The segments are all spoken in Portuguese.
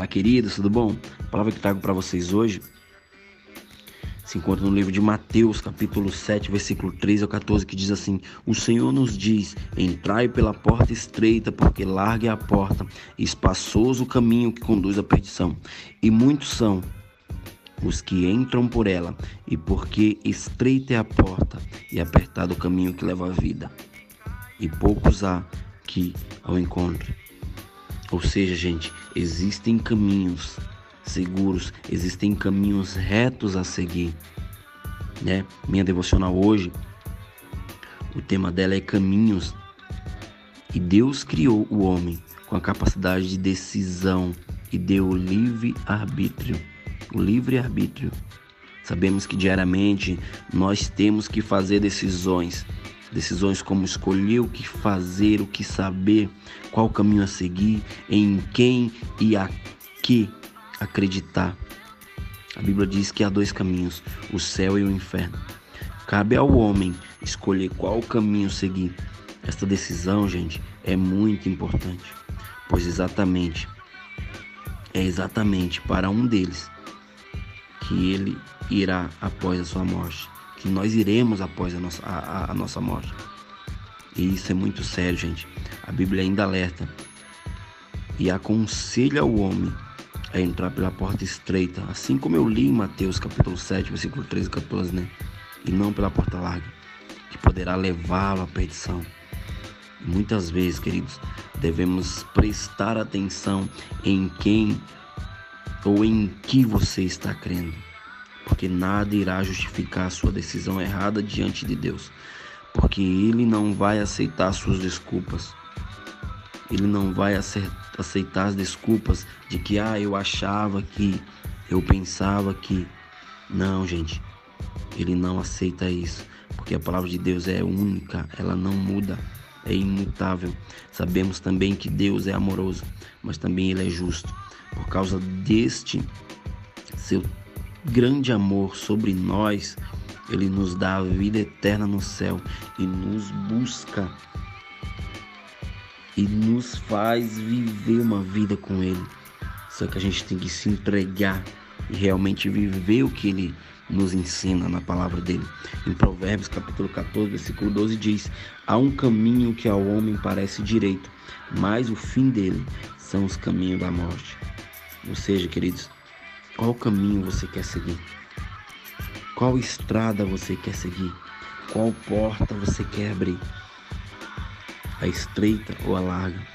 Olá, queridos, tudo bom? A palavra que trago para vocês hoje se encontra no livro de Mateus, capítulo 7, versículo 13 ao 14, que diz assim: O Senhor nos diz: Entrai pela porta estreita, porque larga é a porta, espaçoso o caminho que conduz à perdição, e muitos são os que entram por ela, e porque estreita é a porta e apertado o caminho que leva à vida, e poucos há que ao encontre. Ou seja, gente, existem caminhos seguros, existem caminhos retos a seguir, né? Minha devocional hoje, o tema dela é caminhos. E Deus criou o homem com a capacidade de decisão e deu livre arbítrio, o livre arbítrio. Sabemos que diariamente nós temos que fazer decisões Decisões como escolher o que fazer, o que saber, qual caminho a seguir, em quem e a que acreditar. A Bíblia diz que há dois caminhos, o céu e o inferno. Cabe ao homem escolher qual caminho seguir. Esta decisão, gente, é muito importante, pois exatamente é exatamente para um deles que ele irá após a sua morte que nós iremos após a nossa, a, a nossa morte. E isso é muito sério, gente. A Bíblia ainda alerta e aconselha o homem a entrar pela porta estreita, assim como eu li em Mateus capítulo 7, versículo 13 e 14, né? E não pela porta larga, que poderá levá-lo à perdição. Muitas vezes, queridos, devemos prestar atenção em quem ou em que você está crendo porque nada irá justificar sua decisão errada diante de Deus, porque Ele não vai aceitar suas desculpas. Ele não vai aceitar as desculpas de que, ah, eu achava que, eu pensava que. Não, gente, Ele não aceita isso, porque a palavra de Deus é única, ela não muda, é imutável. Sabemos também que Deus é amoroso, mas também Ele é justo. Por causa deste seu grande amor sobre nós, ele nos dá a vida eterna no céu e nos busca e nos faz viver uma vida com ele. Só que a gente tem que se entregar e realmente viver o que ele nos ensina na palavra dele. Em Provérbios capítulo 14, versículo 12 diz: Há um caminho que ao homem parece direito, mas o fim dele são os caminhos da morte. Ou seja, queridos, qual caminho você quer seguir? Qual estrada você quer seguir? Qual porta você quer abrir? A estreita ou a larga?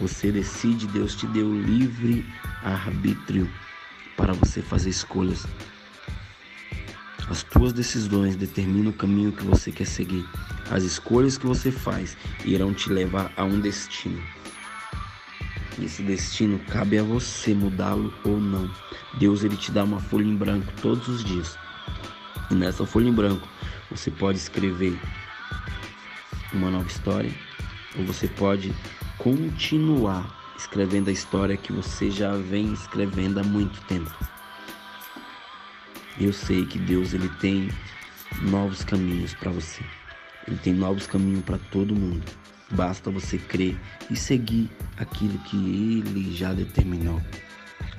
Você decide, Deus te deu livre arbítrio para você fazer escolhas. As tuas decisões determinam o caminho que você quer seguir. As escolhas que você faz irão te levar a um destino. Esse destino cabe a você mudá-lo ou não. Deus ele te dá uma folha em branco todos os dias. E nessa folha em branco você pode escrever uma nova história ou você pode continuar escrevendo a história que você já vem escrevendo há muito tempo. Eu sei que Deus ele tem novos caminhos para você. Ele tem novos caminhos para todo mundo. Basta você crer e seguir aquilo que Ele já determinou.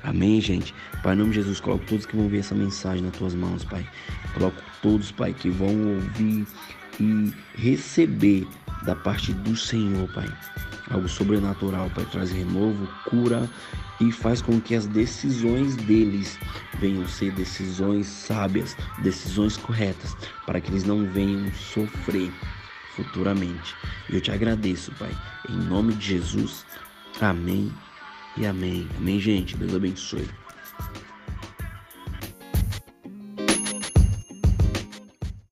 Amém, gente? Pai, em nome de Jesus, coloco todos que vão ver essa mensagem nas tuas mãos, Pai. Coloco todos, Pai, que vão ouvir e receber da parte do Senhor, Pai. Algo sobrenatural, Pai, traz renovo, cura e faz com que as decisões deles venham ser decisões sábias, decisões corretas, para que eles não venham sofrer futuramente. Eu te agradeço, Pai. Em nome de Jesus. Amém e amém. Amém, gente. Deus abençoe.